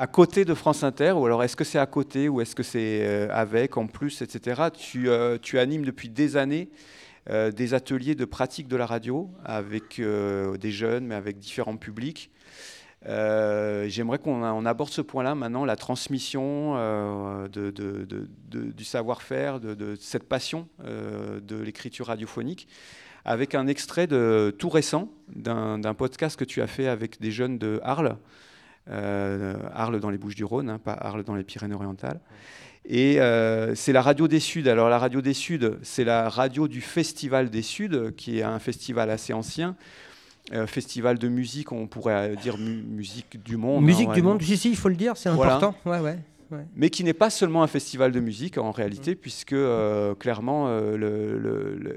à côté de France Inter, ou alors est-ce que c'est à côté, ou est-ce que c'est euh, avec, en plus, etc. Tu, euh, tu animes depuis des années euh, des ateliers de pratique de la radio avec des jeunes, mais avec différents publics. J'aimerais qu'on aborde ce point-là maintenant, la transmission du savoir-faire, de, cette passion de l'écriture radiophonique, avec un extrait de, tout récent d'un podcast que tu as fait avec des jeunes de Arles. Euh, Arles dans les Bouches-du-Rhône, hein, pas Arles dans les Pyrénées-Orientales. Et euh, c'est la radio des Suds. Alors la radio des Suds, c'est la radio du Festival des Suds, qui est un festival assez ancien. Euh, festival de musique, on pourrait dire musique du monde. Musique hein, du monde, si, si, il faut le dire, c'est important. Ouais, ouais, Mais qui n'est pas seulement un festival de musique en réalité, mm. puisque clairement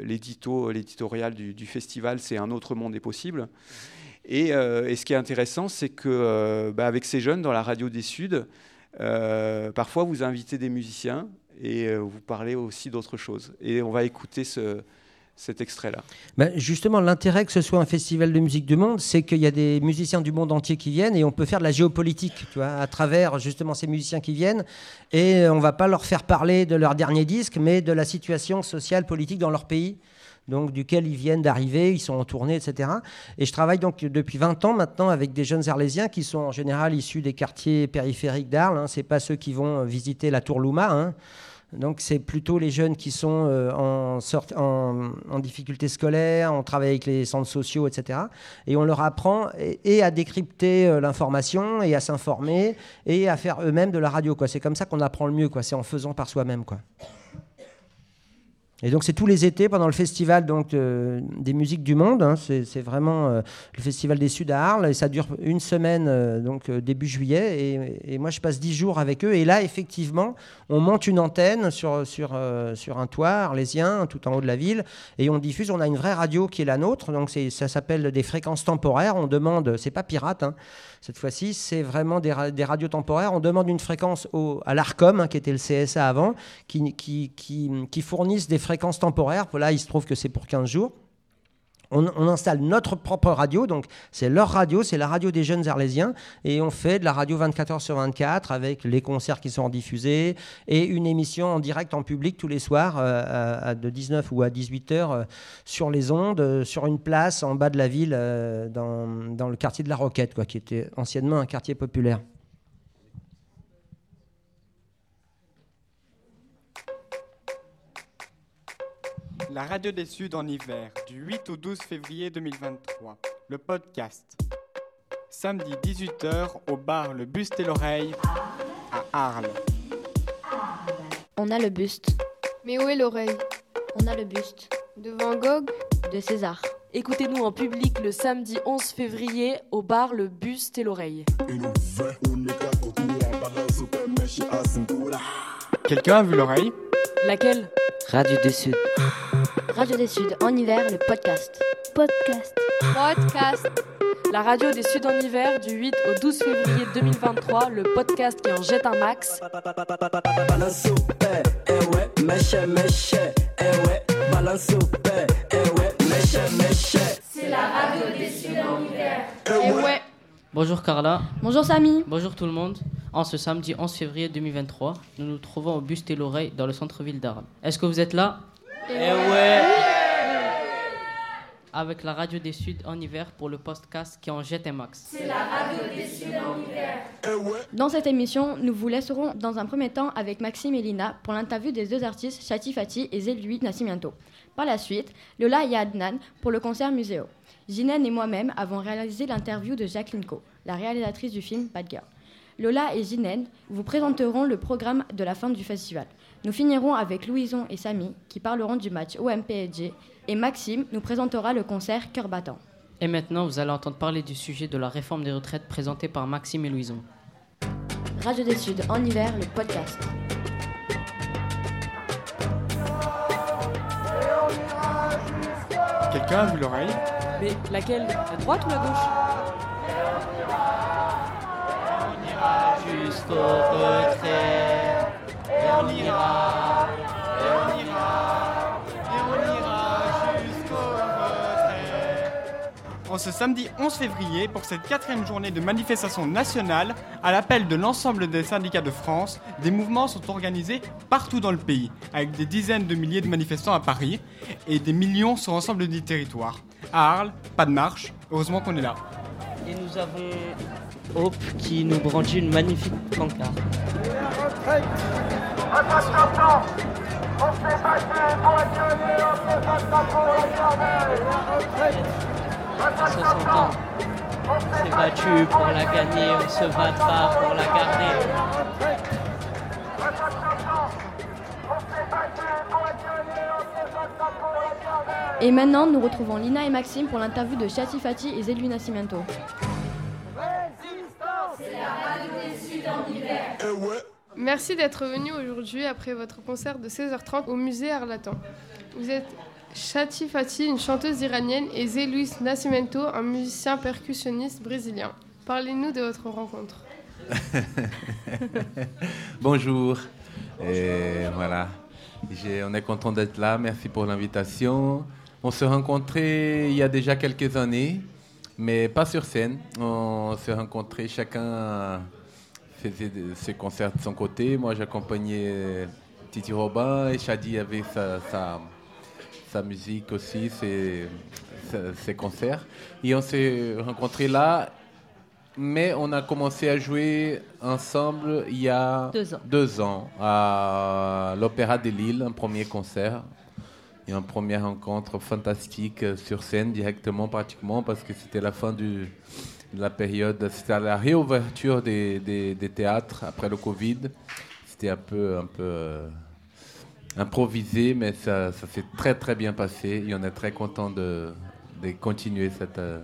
l'éditorial du, du, festival, c'est un autre monde est possible. Euh, et, ce qui est intéressant, c'est que euh, bah, avec ces jeunes dans la radio des Suds, euh, parfois vous invitez des musiciens et vous parlez aussi d'autres choses. Et on va écouter cet extrait-là. Ben justement, l'intérêt que ce soit un festival de musique du monde, c'est qu'il y a des musiciens du monde entier qui viennent et on peut faire de la géopolitique tu vois, à travers justement ces musiciens qui viennent. Et on ne va pas leur faire parler de leur dernier disque, mais de la situation sociale, politique dans leur pays donc duquel ils viennent d'arriver, ils sont en tournée, etc. Et je travaille donc depuis 20 ans maintenant avec des jeunes Arlésiens qui sont en général issus des quartiers périphériques d'Arles. Hein. Ce n'est pas ceux qui vont visiter la Tour Louma. Hein. Donc c'est plutôt les jeunes qui sont euh, en, en, difficulté scolaire, on travaille avec les centres sociaux, etc. Et on leur apprend et, à décrypter euh, l'information et à s'informer et à faire eux-mêmes de la radio. C'est comme ça qu'on apprend le mieux. C'est en faisant par soi-même. Et donc c'est tous les étés pendant le festival donc, euh, des musiques du monde. Hein. c'est vraiment euh, le festival des Suds à Arles et ça dure une semaine euh, donc début juillet. Et, moi je passe dix jours avec eux. Et là effectivement on monte une antenne sur, sur, sur un toit arlésien tout en haut de la ville et on diffuse. On a une vraie radio qui est la nôtre. Donc ça s'appelle des fréquences temporaires. On demande, c'est pas pirate. Hein, cette fois-ci, c'est vraiment des, radios temporaires. On demande une fréquence à l'ARCOM, hein, qui était le CSA avant, qui, qui, qui, qui fournissent des fréquences temporaires. Là, il se trouve que c'est pour 15 jours on, installe notre propre radio, donc c'est leur radio, c'est la radio des jeunes arlésiens, et on fait de la radio 24 heures sur 24 avec les concerts qui sont diffusés et une émission en direct en public tous les soirs euh, à, de 19 ou à 18 heures euh, sur les ondes, euh, sur une place en bas de la ville, dans, dans, le quartier de la Roquette, quoi, qui était anciennement un quartier populaire. La radio des Suds en hiver, du 8 au 12 février 2023. Le podcast. Samedi 18h au bar Le Buste et l'Oreille à Arles. On a le buste. Mais où est l'oreille? On a le buste. De Van Gogh? De César. Écoutez-nous en public le samedi 11 février au bar Le Buste et l'Oreille. Quelqu'un a vu l'oreille? Laquelle? Radio des Sud. Radio des Suds en hiver, le podcast. Podcast. Podcast. La radio des Suds en hiver du 8 au 12 février 2023, le podcast qui en jette un max. C'est la radio des Suds en hiver. Et ouais. Bonjour Carla. Bonjour Samy. Bonjour tout le monde. En ce samedi 11 février 2023, nous nous trouvons au Buste et l'Oreille dans le centre-ville d'Arles. Est-ce que vous êtes là? Eh ouais Avec la radio des Suds en hiver pour le podcast qui en jette un max. C'est la radio des Suds en hiver. Eh Dans cette émission, nous vous laisserons dans un premier temps avec Maxime et Lina pour l'interview des deux artistes Chati Fati et Zéluy Nascimento. Par la suite, Lola et Adnan pour le concert Muséo. Ginène et moi-même avons réalisé l'interview de Jacqueline Co, la réalisatrice du film Bad Girl. Lola et Ginène vous présenteront le programme de la fin du festival. Nous finirons avec Louison et Samy qui parleront du match OMPSG et Maxime nous présentera le concert Cœur battant. Et maintenant, vous allez entendre parler du sujet de la réforme des retraites présenté par Maxime et Louison. Radio des Suds en hiver, le podcast. Quelqu'un a vu l'oreille? Mais laquelle? La droite ou la gauche? Ira jusqu'au retrait. Et on ira. Et on ira. Et on ira jusqu'au retrait. en ce samedi 11 février pour cette quatrième journée de manifestation nationale, à l'appel de l'ensemble des syndicats de France, des mouvements sont organisés partout dans le pays, avec des dizaines de milliers de manifestants à Paris et des millions sur l'ensemble du territoire. À Arles, pas de marche, heureusement qu'on est là. Et nous avons Hope qui nous brandit une magnifique pancarte. À 60 ans, on s'est battu pour la gagner, on se battra pour la garder. Et maintenant, nous retrouvons Lina et Maxime pour l'interview de Chati Fati et Zelui Nascimento. Merci d'être venu aujourd'hui après votre concert de 16h30 au musée Arlatan. Vous êtes Chati Fati, une chanteuse iranienne, et Zé Luis Nascimento, un musicien percussionniste brésilien. Parlez-nous de votre rencontre. Bonjour. Et voilà. On est content d'être là. Merci pour l'invitation. On s'est rencontrés il y a déjà quelques années, mais pas sur scène. On s'est rencontrés, chacun faisait ses concerts de son côté. Moi, j'accompagnais Titi Robin et Shadi avait sa, sa, sa musique aussi, ses, concerts. Et on s'est rencontrés là mais on a commencé à jouer ensemble il y a Deux ans. ans à l'Opéra de Lille, un premier concert. Et une première rencontre fantastique euh, sur scène directement pratiquement parce que c'était la fin du, de la période, c'était la réouverture des, des- des théâtres après le Covid. C'était un peu, un peu euh, improvisé, mais ça, ça s'est très très bien passé et on est très content de, de continuer cette, euh,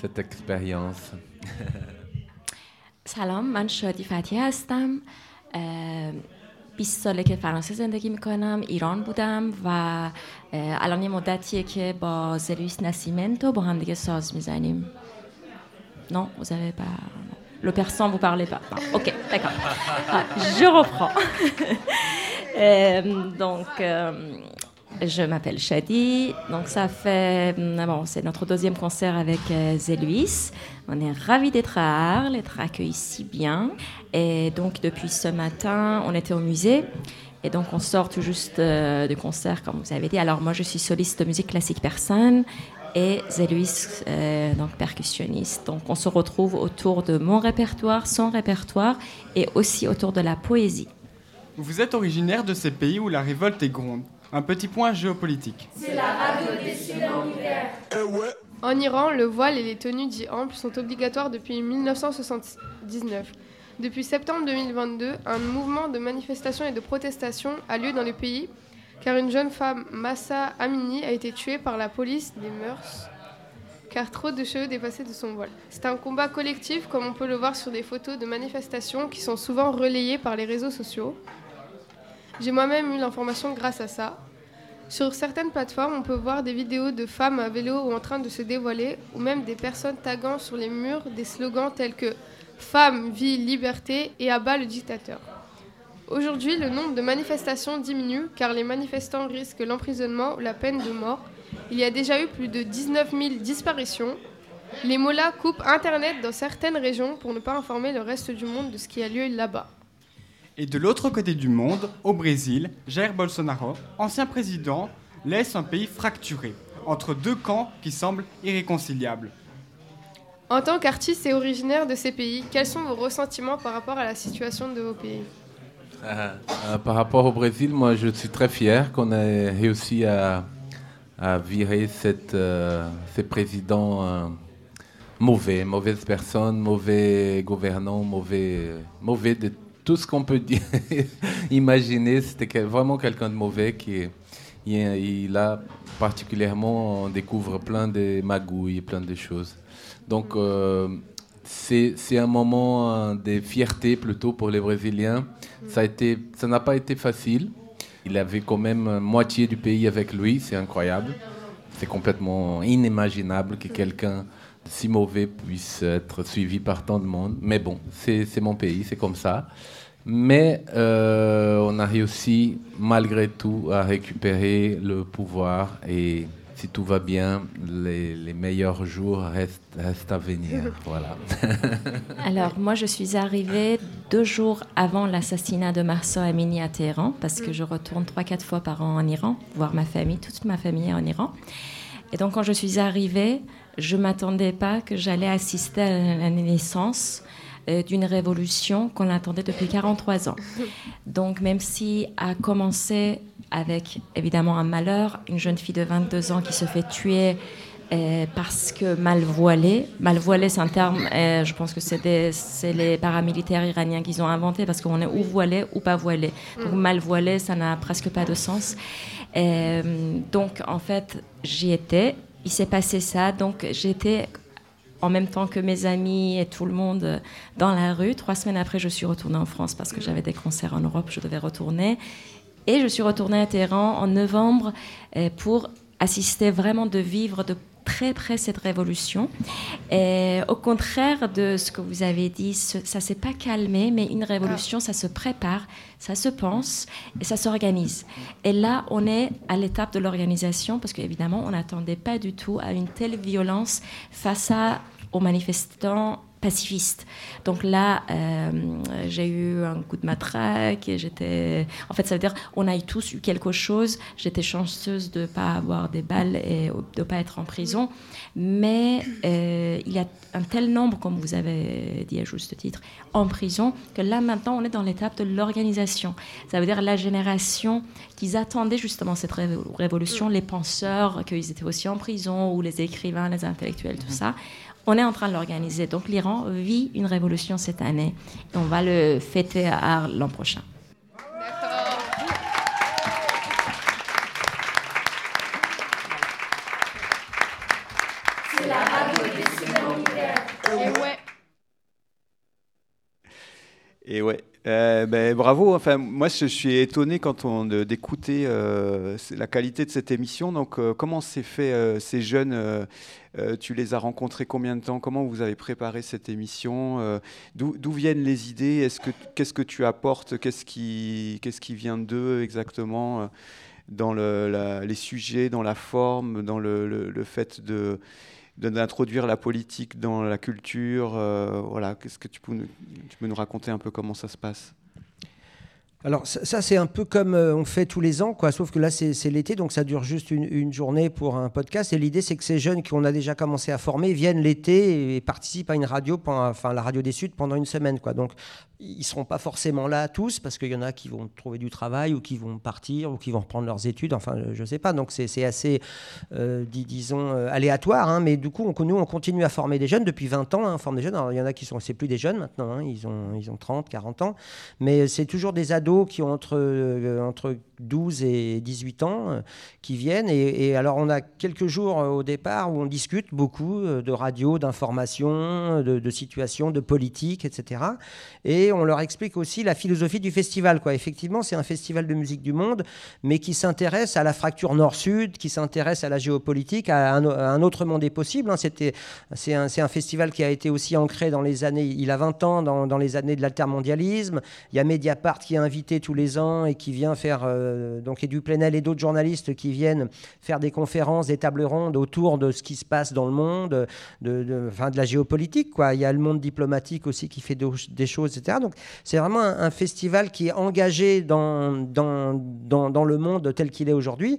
cette expérience. سلام من شادی فتی هستم اه، 20 ساله که فرانسه زندگی میکنم ایران بودم و اه، الان یه مدتیه که با زلویس نسیمنتو با هم دیگه ساز میزنیم Non, vous avez pas... Le persan, vous parlez pas. Non, ok, d'accord. Ah, Je reprends. Euh, donc, euh, je m'appelle Shadi. Donc, ça fait. hum, Bon, c'est notre deuxième concert avec euh, Zéluis. On est ravis d'être à Arles, être accueillis si bien. Et donc, depuis ce matin, on était au musée. Et donc, on sort tout juste euh, du concert, comme vous avez dit. Alors, moi, je suis soliste de musique classique persane et Zéluis, euh, donc percussionniste. Donc, on se retrouve autour de mon répertoire, son répertoire et aussi autour de la poésie. Vous êtes originaire de ces pays où la révolte est gronde. Un petit point géopolitique. En Iran, le voile et les tenues dites amples sont obligatoires depuis 1979. Depuis septembre 2022, un mouvement de manifestation et de protestation a lieu dans le pays car une jeune femme, Massa Amini, a été tuée par la police des mœurs car trop de cheveux dépassaient de son voile. C'est un combat collectif comme on peut le voir sur des photos de manifestations qui sont souvent relayées par les réseaux sociaux. J'ai moi-même eu l'information grâce à ça. Sur certaines plateformes, on peut voir des vidéos de femmes à vélo ou en train de se dévoiler, ou même des personnes taguant sur les murs des slogans tels que Femme, vie, liberté et abat le dictateur. Aujourd'hui, le nombre de manifestations diminue car les manifestants risquent l'emprisonnement ou la peine de mort. Il y a déjà eu plus de 19 000 disparitions. Les mollahs coupent Internet dans certaines régions pour ne pas informer le reste du monde de ce qui a lieu là-bas. Et de l'autre côté du monde, au Brésil, Jair Bolsonaro, ancien président, laisse un pays fracturé, entre deux camps qui semblent irréconciliables. En tant qu'artiste et originaire de ces pays, quels sont vos ressentiments par rapport à la situation de vos pays? Euh, euh, par rapport au Brésil, moi je suis très fier qu'on ait réussi à, à virer cette, euh, ces présidents euh, mauvais, mauvaises personnes, mauvais gouvernants, mauvais, mauvais de tout ce qu'on peut dire, imaginer. C'était vraiment quelqu'un de mauvais qui il a particulièrement on découvre plein de magouilles, plein de choses. Donc euh, c'est un moment euh, de fierté plutôt pour les Brésiliens. Ça a été, ça n'a pas été facile. Il avait quand même euh, moitié du pays avec lui, c'est incroyable. C'est complètement inimaginable que quelqu'un si mauvais puisse être suivi par tant de monde. Mais bon, c'est mon pays, c'est comme ça. Mais euh, on a réussi malgré tout à récupérer le pouvoir et si tout va bien, les, meilleurs jours restent, à venir. voilà. Alors, moi, je suis arrivée deux jours avant l'assassinat de Marceau Amini à Téhéran, parce que je retourne trois, quatre fois par an en Iran, voir ma famille, toute ma famille est en Iran. Et donc, quand je suis arrivée, je ne m'attendais pas que j'allais assister à la naissance euh, d'une révolution qu'on attendait depuis 43 ans. Donc même si a commencé avec évidemment un malheur, une jeune fille de 22 ans qui se fait tuer euh, parce que mal voilée. Mal voilée, c'est un terme, euh, je pense que c'est les paramilitaires iraniens qui ont inventé parce qu'on est ou voilé ou pas voilé. Donc mm. mal voilé, ça n'a presque pas de sens. donc en fait, j'y étais. Il s'est passé ça, donc j'étais en même temps que mes amis et tout le monde dans la rue. Trois semaines après, je suis retournée en France parce que j'avais des concerts en Europe, je devais retourner. Et je suis retournée à Téhéran en novembre euh, pour assister vraiment de vivre de très près cette révolution. Et au contraire de ce que vous avez dit, ça s'est pas calmé, mais une révolution, ça se prépare, ça se pense et ça s'organise. Et là, on est à l'étape de l'organisation parce qu'évidemment, on n'attendait pas du tout à une telle violence face à, aux manifestants pacifiste. Donc là, euh, j'ai eu un coup de matraque et j'étais. En fait, ça veut dire on a tous eu quelque chose. J'étais chanceuse de ne pas avoir des balles et de ne pas être en prison. Mais euh, il y a un tel nombre, comme vous avez dit à juste titre, en prison, que là maintenant, on est dans l'étape de l'organisation. Ça veut dire la génération qu'ils attendaient justement cette révolution, les penseurs, qu'ils étaient aussi en prison, ou les écrivains, les intellectuels, tout ça on est en train de l'organiser. Donc l'Iran vit une révolution cette année. Et on va le fêter à l'an prochain. Et ouais, euh, ben, bravo. Enfin, moi, je suis étonné quand on d'écouter euh, la qualité de cette émission. Donc, euh, comment s'est fait ces jeunes Tu les as rencontrés combien de temps? Comment vous avez préparé cette émission? D'où viennent les idées? Est-ce que qu'est-ce que tu apportes? Qu'est-ce qui vient d'eux exactement dans le, les sujets, dans la forme, dans le fait de d'introduire la politique dans la culture. Euh, voilà, qu'est-ce que tu peux, tu peux nous raconter un peu comment ça se passe? Alors ça, c'est un peu comme euh, on fait tous les ans, quoi. Sauf que là c'est l'été, donc ça dure juste une, journée pour un podcast. Et l'idée c'est que ces jeunes qu'on a déjà commencé à former viennent l'été et participent à une radio, la radio des Suds pendant une semaine, quoi. Donc ils seront pas forcément là tous parce qu'il y en a qui vont trouver du travail ou qui vont partir ou qui vont reprendre leurs études. Enfin, je sais pas. Donc c'est assez, euh, disons, euh, aléatoire. Hein. mais du coup, on, nous, on continue à former des jeunes depuis 20 ans. Hein, des jeunes. Alors, il y en a qui sont, plus des jeunes maintenant. Hein. ils ont, ils ont 30, 40 ans. Mais c'est toujours des ados qui ont entre, euh, entre 12 et 18 ans euh, qui viennent. Et, alors, on a quelques jours euh, au départ où on discute beaucoup euh, de radio, d'information, de, de situation, de politique, etc. Et on leur explique aussi la philosophie du festival. Quoi. Effectivement, c'est un festival de musique du monde, mais qui s'intéresse à la fracture nord-sud, qui s'intéresse à la géopolitique, à un, autre monde est possible. Hein. C'était, c'est, un, festival qui a été aussi ancré dans les années, il a 20 ans, dans, les années de l'altermondialisme. Il y a Mediapart qui est invité tous les ans et qui vient faire donc Edu Plenel et d'autres journalistes qui viennent faire des conférences, des tables rondes autour de ce qui se passe dans le monde, de, de, de la géopolitique. Quoi. Il y a le monde diplomatique aussi qui fait des choses, etc. Donc c'est vraiment un, festival qui est engagé dans, dans, dans le monde tel qu'il est aujourd'hui.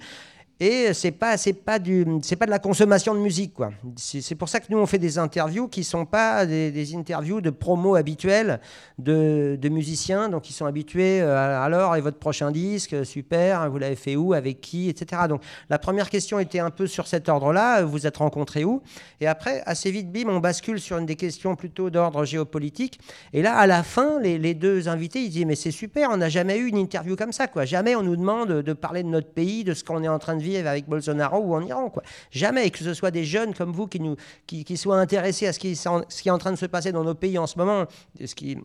Et c'est pas pas pas de la consommation de musique quoi. C'est pour ça que nous on fait des interviews qui sont pas des, interviews de promo habituelles de, musiciens donc ils sont habitués euh, alors et votre prochain disque super vous l'avez fait où avec qui etc. Donc la première question était un peu sur cet ordre-là vous êtes rencontrés où? Et après assez vite bim on bascule sur une des questions plutôt d'ordre géopolitique et là à la fin les, les deux invités ils disent mais c'est super on n'a jamais eu une interview comme ça quoi jamais on nous demande de parler de notre pays de ce qu'on est en train de avec Bolsonaro ou en Iran. Quoi. Jamais que ce soit des jeunes comme vous qui, nous, qui, qui soient intéressés à ce qui, ce qui est en train de se passer dans nos pays en ce moment, ce qui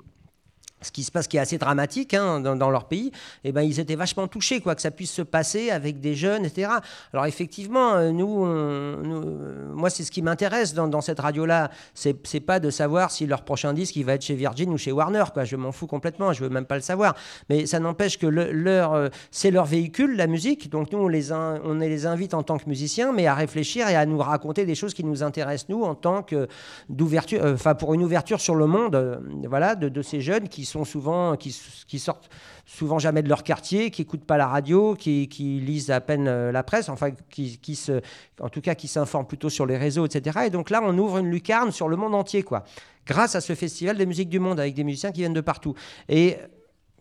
ce qui se passe, qui est assez dramatique hein, dans, leur pays, eh ben, ils étaient vachement touchés, quoi, que ça puisse se passer avec des jeunes, etc. Alors effectivement, euh, nous, euh, moi, c'est ce qui m'intéresse dans, cette radio-là. C'est, c'est pas de savoir si leur prochain disque, il va être chez Virgin ou chez Warner, quoi. Je m'en fous complètement, je veux même pas le savoir. Mais ça n'empêche que leur, euh, c'est leur véhicule, la musique. Donc nous, on les, on les invite en tant que musiciens, mais à réfléchir et à nous raconter des choses qui nous intéressent, nous, en tant que d'ouverture, enfin, pour une ouverture sur le monde, voilà, de, de ces jeunes qui sont souvent, qui, sortent souvent jamais de leur quartier, qui n'écoutent pas la radio, qui, lisent à peine euh, la presse, enfin, qui, en tout cas, qui s'informent plutôt sur les réseaux, etc. Et donc là, on ouvre une lucarne sur le monde entier, quoi, grâce à ce festival des musiques du monde, avec des musiciens qui viennent de partout. Et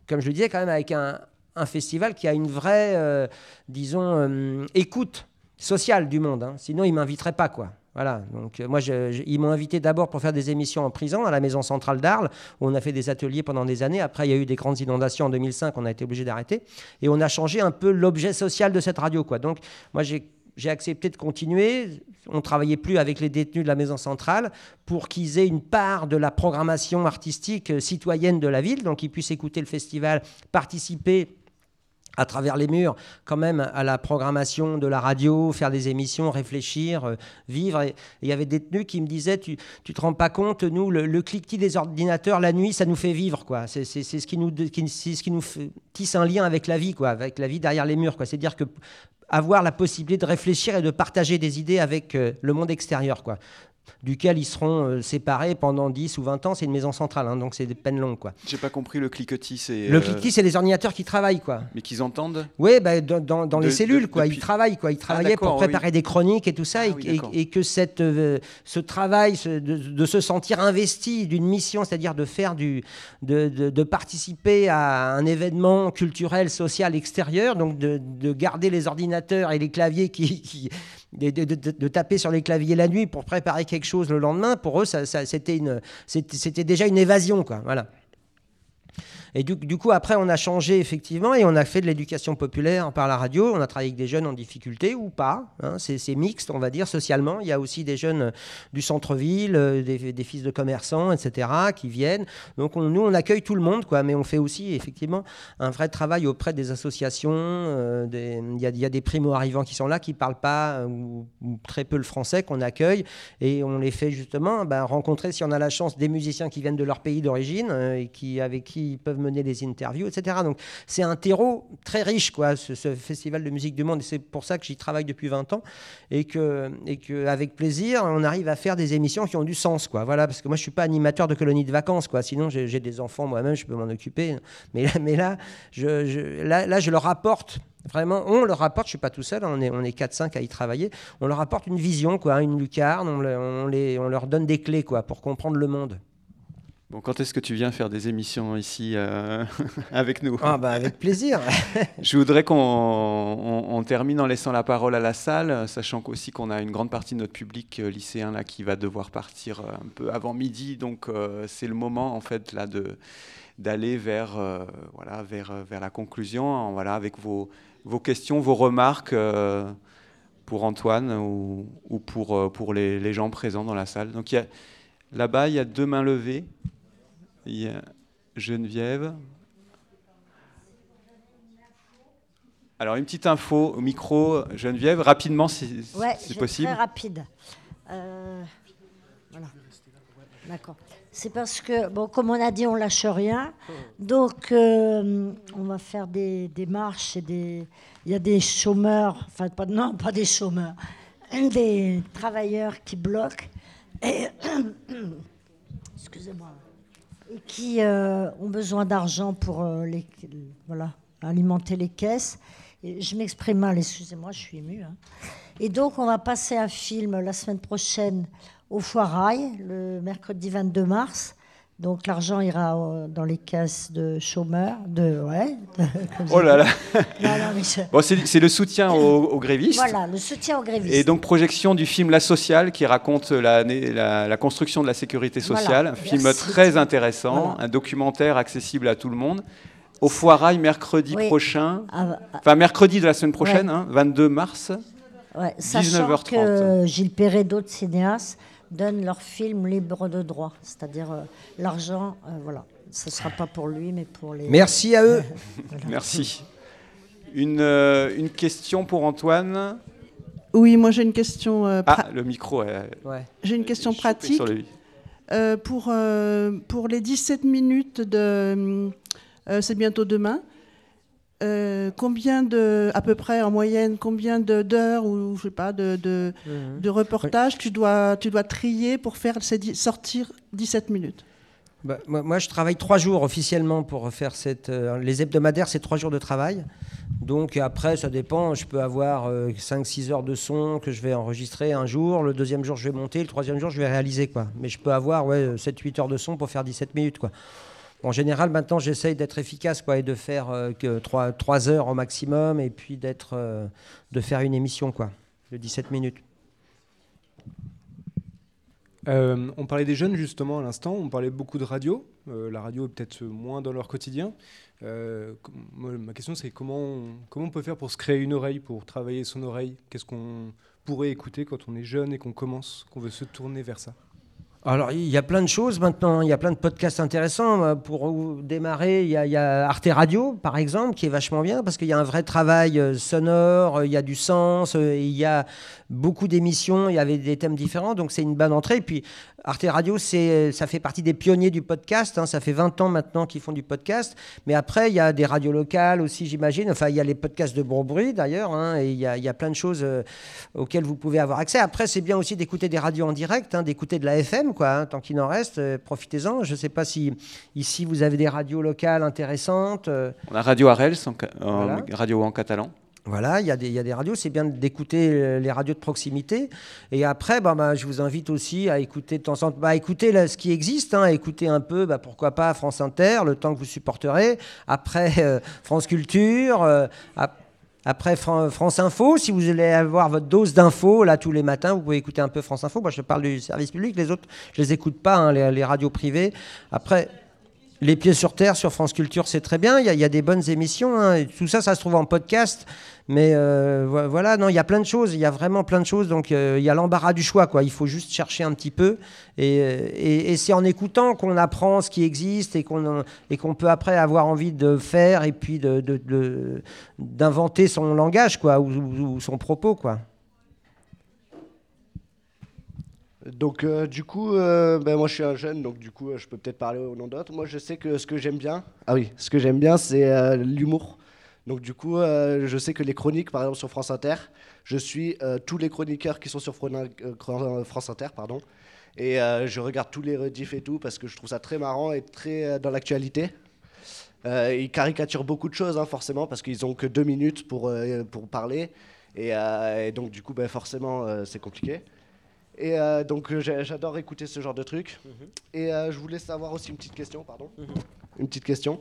comme je le disais, quand même, avec un, festival qui a une vraie, euh, disons, euh, écoute sociale du monde. Hein. Sinon, ils ne m'inviteraient pas, quoi. Voilà, donc euh, moi, ils m'ont invité d'abord pour faire des émissions en prison à la maison centrale d'Arles, où on a fait des ateliers pendant des années. Après, il y a eu des grandes inondations en 2005, on a été obligé d'arrêter. Et on a changé un peu l'objet social de cette radio. Quoi. Donc, moi, j'ai accepté de continuer. On travaillait plus avec les détenus de la maison centrale pour qu'ils aient une part de la programmation artistique euh, citoyenne de la ville, donc qu'ils puissent écouter le festival, participer à travers les murs, quand même, à la programmation de la radio, faire des émissions, réfléchir, euh, vivre. Il y avait des détenus qui me disaient, tu, tu te rends pas compte, nous, le, cliquetis des ordinateurs la nuit, ça nous fait vivre, quoi. C'est ce qui nous, ce qui nous tisse un lien avec la vie, quoi, avec la vie derrière les murs, quoi. C'est-à-dire que avoir la possibilité de réfléchir et de partager des idées avec euh, le monde extérieur, quoi duquel ils seront euh, séparés pendant 10 ou 20 ans. C'est une maison centrale, hein, donc c'est des peines longues. Quoi. J'ai pas compris le cliquetis. C'est, le euh, cliquetis, c'est les ordinateurs qui travaillent. Quoi. Mais qu'ils entendent Oui, bah, dans, dans, les cellules. quoi. Ils travaillent. Quoi. Ils ah, travaillaient pour préparer des chroniques et tout ça. Ah et, que cette, euh, ce travail, de, se sentir investi d'une mission, c'est-à-dire de, faire du, de, de, participer à un événement culturel, social extérieur, donc de, garder les ordinateurs et les claviers qui, qui de, taper sur les claviers la nuit pour préparer quelque chose le lendemain, pour eux, ça, c'était déjà une évasion. Quoi, voilà. Et du, coup, après, on a changé effectivement et on a fait de l'éducation populaire par la radio. On a travaillé avec des jeunes en difficulté ou pas. Hein. c'est mixte, on va dire, socialement. Il y a aussi des jeunes du centre-ville, euh, des, fils de commerçants, etc., qui viennent. Donc, nous, on accueille tout le monde, quoi. Mais on fait aussi, effectivement, un vrai travail auprès des associations. Euh, il y, a des primo-arrivants qui sont là, qui ne parlent pas euh, ou, très peu le français, qu'on accueille. Et on les fait justement ben, rencontrer, si on a la chance, des musiciens qui viennent de leur pays d'origine et qui, avec qui ils peuvent mener des interviews, etc. Donc c'est un terreau très riche, quoi, ce, festival de musique du monde. Et c'est pour ça que j'y travaille depuis 20 ans et que, et que avec plaisir, on arrive à faire des émissions qui ont du sens, quoi. Voilà, parce que moi je suis pas animateur de colonies de vacances, quoi. Sinon j'ai des enfants moi-même, je peux m'en occuper. Mais là, je, là, je leur apporte Vraiment, on leur apporte, je ne suis pas tout seul, on est, on est 4-5 à y travailler, on leur apporte une vision, quoi, une lucarne, on, on, les, on leur donne des clés quoi, pour comprendre le monde. Bon, quand est-ce que tu viens faire des émissions ici euh, avec nous? Ah, bah, Avec plaisir. Je voudrais qu'on termine en laissant la parole à la salle, sachant aussi qu'on a une grande partie de notre public euh, lycéen là, qui va devoir partir euh, un peu avant midi. Donc c'est le moment en fait là de d'aller vers, voilà, vers, vers la conclusion, voilà, avec vos, vos questions, vos remarques pour Antoine ou, ou pour, pour les, les, gens présents dans la salle. Donc là-bas, il y a deux mains levées. Il y a Geneviève. Alors, une petite info au micro, Geneviève, rapidement, si c'est possible. Très rapide. Euh, voilà. D'accord. C'est parce que, bon, comme on a dit, on lâche rien. Donc, euh, on va faire des, des marches et des. Il y a des chômeurs, enfin, pas, non, pas des chômeurs, des travailleurs qui bloquent. Et. Excusez-moi qui euh, ont besoin d'argent pour euh, voilà, alimenter les caisses. Et je m'exprime mal, excusez-moi, je suis émue. Hein. Et donc, on va passer un film la semaine prochaine au Foirail, le mercredi 22 mars. Donc l'argent ira dans les caisses de chômeurs, de ouais. oh là là. bon, c'est le soutien aux, grévistes. Voilà, le soutien aux grévistes. Et donc projection du film La Sociale qui raconte la, la, construction de la sécurité sociale, un film très intéressant, un documentaire accessible à tout le monde. Au Foirail mercredi prochain, ah, ah. enfin mercredi de la semaine prochaine, 22 hein, mars, ouais, 19h30. que Gilles Perret, d'autres cinéastes donnent leurs films libres de droit, c'est-à-dire euh, l'argent, euh, voilà. Ce ne sera pas pour lui, mais pour les. Merci à eux. Voilà. Merci. Une, euh, une question pour Antoine. Oui, moi j'ai une question. euh, Ah, le micro. euh, J'ai une question pratique. Euh, pour, euh, pour les 17 minutes de. euh, C'est bientôt demain. Euh, combien de, à peu près en moyenne, combien d'heures ou je sais pas de, de, Mhm. de reportages tu dois, tu dois trier pour faire ces sortir 17 minutes? Bah, moi, moi, je travaille trois jours officiellement pour faire cette. euh, les hebdomadaires, c'est trois jours de travail. Donc après, ça dépend. Je peux avoir 5-6 heures de son que je vais enregistrer un jour. Le deuxième jour, je vais monter. Le troisième jour, je vais réaliser. Quoi. Mais je peux avoir ouais, 7-8 heures de son pour faire 17 minutes. Quoi. En général, maintenant, j'essaye d'être efficace quoi, et de faire euh, que 3, 3 heures au maximum et puis d'être, euh, de faire une émission quoi, de 17 minutes. Euh, on parlait des jeunes justement à l'instant, on parlait beaucoup de radio. La radio est peut-être moins dans leur quotidien. Ma question c'est comment comment on peut faire pour se créer une oreille, pour travailler son oreille? Qu'est-ce qu'on pourrait écouter quand on est jeune et qu'on commence, qu'on veut se tourner vers ça? Alors, il y a plein de choses maintenant. Il y a plein de podcasts intéressants. Euh, Pour démarrer, il y, a, Arte Radio, par exemple, qui est vachement bien parce qu'il y a un vrai travail euh, sonore, euh, il y a du sens, euh, il y a beaucoup d'émissions, il y avait des thèmes différents. Donc, c'est une bonne entrée. Puis, Arte Radio, ça fait partie des pionniers du podcast. hein. Ça fait 20 ans maintenant qu'ils font du podcast. Mais après, il y a des radios locales aussi, j'imagine. Enfin, il y a les podcasts de bon bruit, d'ailleurs. hein, et il y, a, plein de choses euh, auxquelles vous pouvez avoir accès. Après, c'est bien aussi d'écouter des radios en direct, hein, d'écouter de la FM, quoi, hein, tant qu'il en reste. euh, profitez-en. Je ne sais pas si ici, vous avez des radios locales intéressantes. euh, On a Radio Arels, en Voilà. radio en catalan. voilà, il y, a des- il y a des radios, c'est bien d'écouter euh, les radios de proximité. Et après, bah, bah, je vous invite aussi à écouter de temps en temps, bah, à écouter là, ce qui existe, hein, à écouter un peu, bah, pourquoi pas France Inter, le temps que vous supporterez. Après, euh, France Culture. Après Fran- France Info, si vous voulez avoir votre dose d'infos, là tous les matins, vous pouvez écouter un peu France Info. Moi, je parle du service public, les autres, je les écoute pas, hein, les radios privées. Après, les pieds sur terre sur France Culture, c'est très bien. Il y, a- des bonnes émissions. hein. Tout ça, ça se trouve en podcast. Mais euh, vo- voilà, non, il y a plein de choses. Il y a vraiment plein de choses. Donc, euh, il y a l'embarras du choix. Quoi. Il faut juste chercher un petit peu. Et, euh, c'est en écoutant qu'on apprend ce qui existe et qu'on peut après avoir envie de faire et puis d'inventer son langage quoi, ou- ou son propos. Quoi. Donc euh, du coup, euh, ben, moi je suis un jeune, donc du coup euh, je peux peut-être parler au nom d'autres. Moi je sais que ce que j'aime bien, ah oui, ce que j'aime bien c'est l'humour. Donc du coup, je sais que les chroniques, par exemple sur France Inter, je suis tous les chroniqueurs qui sont sur France Inter, pardon, et je regarde tous les rediffs et tout parce que je trouve ça très marrant et très dans l'actualité. Ils caricaturent beaucoup de choses, hein, forcément, parce qu'ils ont que deux minutes pour, pour parler. Et, et donc, du coup, ben, forcément, c'est compliqué. Et euh, donc, euh, j'a- j'adore écouter ce genre de trucs. Et euh, je voulais savoir aussi une petite question, pardon. Une petite question.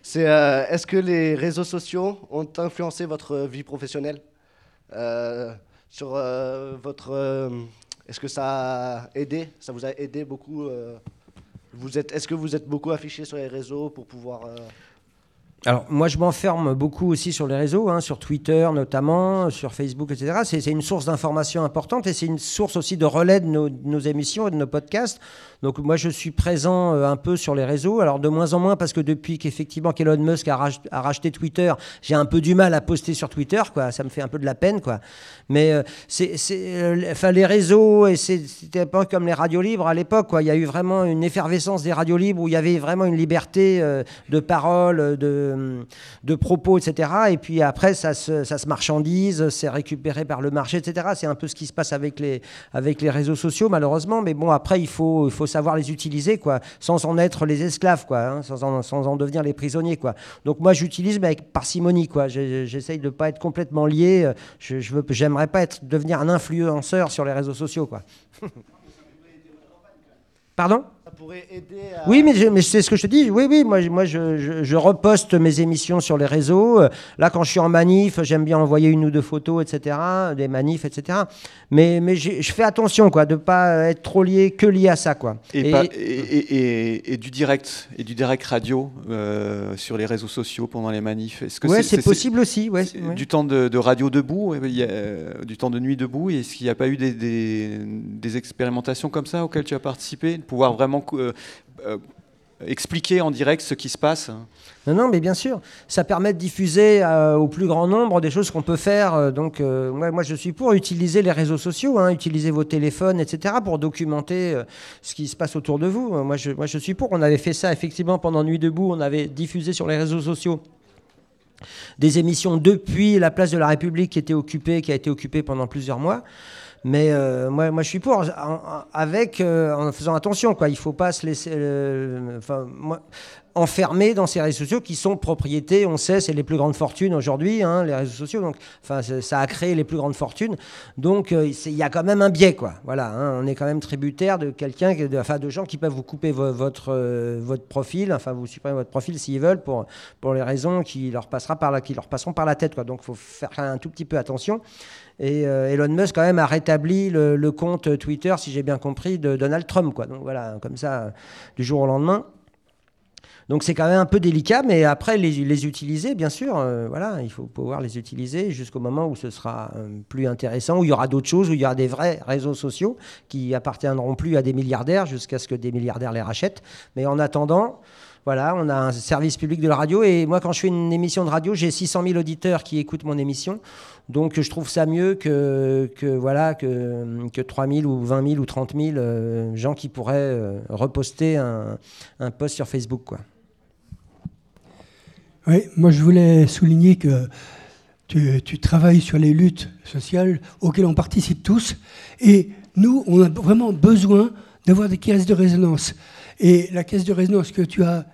C'est est-ce que les réseaux sociaux ont influencé votre vie professionnelle? Sur votre. est-ce que ça a aidé? Ça vous a aidé beaucoup vous êtes, Est-ce que vous êtes beaucoup affiché sur les réseaux pour pouvoir. Alors, moi, je m'enferme beaucoup aussi sur les réseaux, hein, sur Twitter notamment, sur Facebook, etc. C'est une source d'information importante et c'est une source aussi de relais de nos, émissions et de nos podcasts. Donc, moi, je suis présent euh, un peu sur les réseaux. Alors, de moins en moins, parce que depuis qu'effectivement qu'Elon Musk a, rach- a racheté Twitter, j'ai un peu du mal à poster sur Twitter, quoi. Ça me fait un peu de la peine, quoi. Mais euh, euh, les réseaux, c'était pas comme les radios libres à l'époque, quoi. Il y a eu vraiment une effervescence des radios libres où il y avait vraiment une liberté de parole, de, de propos, etc. Et puis après, ça se, marchandise, c'est récupéré par le marché, etc. C'est un peu ce qui se passe avec les, avec les réseaux sociaux, malheureusement. Mais bon, après, il faut, il faut savoir les utiliser, quoi, sans en être les esclaves, quoi, hein, sans, en, sans en devenir les prisonniers, quoi. Donc moi, j'utilise, mais avec parcimonie, quoi. J'essaye de pas être complètement lié. euh, Je, je j'aimerais pas être, devenir un influenceur sur les réseaux sociaux, quoi. Pardon? Ça pourrait aider à. oui, mais, je- mais c'est ce que je te dis. Oui, oui, moi, je- moi je, je- je reposte mes émissions sur les réseaux. Euh, Là, quand je suis en manif, j'aime bien envoyer une ou deux photos, etc., des manifs, etc. Mais, mais je fais attention, quoi, de ne pas être trop lié, que lié à ça, quoi. Et, Et- pas- et- et- et- et du direct, et du direct radio euh, sur les réseaux sociaux pendant les manifs. Est-ce que Ouais, c'est possible aussi, ouais, c'est ouais. Du temps de, de radio debout, il y a, euh, du temps de nuit debout. Est-ce qu'il n'y a pas eu des, des- des expérimentations comme ça auxquelles tu as participé, de pouvoir vraiment euh, euh, expliquer en direct ce qui se passe Non, non, mais bien sûr. Ça permet de diffuser euh, au plus grand nombre des choses qu'on peut faire. donc, moi, je suis pour utiliser les réseaux sociaux, hein, utiliser vos téléphones, etc., pour documenter ce qui se passe autour de vous. Moi je, moi, je suis pour. On avait fait ça, effectivement, pendant Nuit debout. On avait diffusé sur les réseaux sociaux des émissions depuis la place de la République qui était occupée, qui a été occupée pendant plusieurs mois. Mais euh, moi, moi, je suis pour, en- avec, euh, en faisant attention. Quoi. Il ne faut pas se laisser enfin, moi, enfermer dans ces réseaux sociaux qui sont propriétés, on sait, c'est les plus grandes fortunes aujourd'hui, hein, les réseaux sociaux. Donc, enfin, ça a créé les plus grandes fortunes. Donc, euh, il y a quand même un biais. Quoi. Voilà, hein, on est quand même tributaire de quelqu'un, de, de gens qui peuvent vous couper vo- votre, votre profil, enfin, vous supprimez votre profil s'ils veulent pour, pour les raisons qui leur, passera par la, qui leur passeront par la tête. Quoi. Donc, il faut faire un tout petit peu attention. Et euh, Elon Musk, quand même, a rétabli le, compte Twitter, si j'ai bien compris, de Donald Trump. Quoi. Donc voilà, comme ça, du jour au lendemain. Donc c'est quand même un peu délicat, mais après, les, les utiliser, bien sûr, euh, voilà, il faut pouvoir les utiliser jusqu'au moment où ce sera euh, plus intéressant, où il y aura d'autres choses, où il y aura des vrais réseaux sociaux qui appartiendront plus à des milliardaires jusqu'à ce que des milliardaires les rachètent. Mais en attendant, voilà, on a un service public de la radio. Et moi, quand je fais une émission de radio, j'ai 600 000 auditeurs qui écoutent mon émission. Donc, je trouve ça mieux que, que, voilà, que, que 3 000 ou 20 000 ou 30 000 euh, gens qui pourraient euh, reposter un, un post sur Facebook. Oui, moi je voulais souligner que tu, tu travailles sur les luttes sociales auxquelles on participe tous. Et nous, on a vraiment besoin d'avoir des caisses de résonance. Et la caisse de résonance que tu as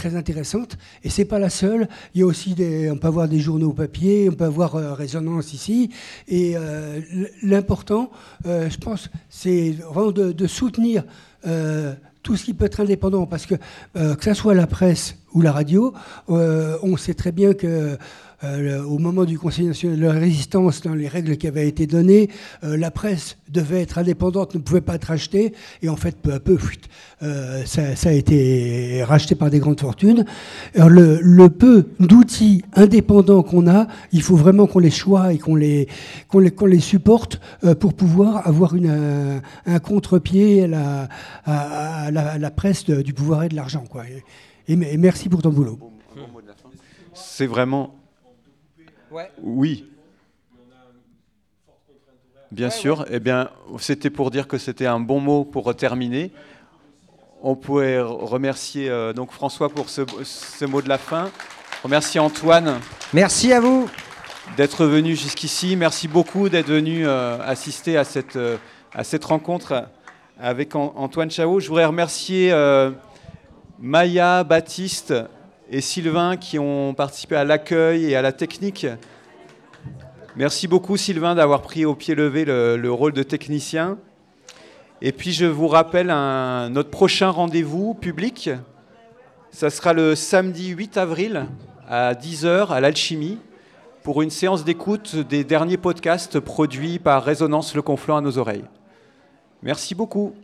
très intéressante. Et c'est pas la seule. Il y a aussi on peut avoir des journaux papier, on peut avoir euh, résonance ici. Et euh, l'important, euh, je pense, c'est vraiment de, de soutenir. euh, tout ce qui peut être indépendant, parce que que ça soit la presse ou la radio, on sait très bien que euh, au moment du Conseil national de la résistance, dans les règles qui avaient été données, euh, la presse devait être indépendante, ne pouvait pas être rachetée, et en fait, peu à peu, euh, ça, a été racheté par des grandes fortunes. Alors, le, peu d'outils indépendants qu'on a, il faut vraiment qu'on les choisit et qu'on les, qu'on les, qu'on les supporte pour pouvoir avoir un, contre-pied à la, presse du pouvoir et de l'argent. et merci pour ton boulot. C'est vraiment. Oui. Bien sûr. Eh bien, c'était pour dire que c'était un bon mot pour terminer. On pourrait remercier euh, donc François pour ce, ce mot de la fin. Remercier Antoine. Merci à vous d'être venu jusqu'ici. Merci beaucoup d'être venu euh, assister à cette, euh, à cette rencontre avec An- Antoine Chao. Je voudrais remercier euh, Maya, Baptiste et Sylvain qui ont participé à l'accueil et à la technique. Merci beaucoup Sylvain d'avoir pris au pied levé le, le rôle de technicien. Et puis je vous rappelle notre prochain rendez-vous public. Ça sera le samedi 8 avril à 10h à l'Alchimie pour une séance d'écoute des derniers podcasts produits par Résonance Le Conflant à nos oreilles. Merci beaucoup.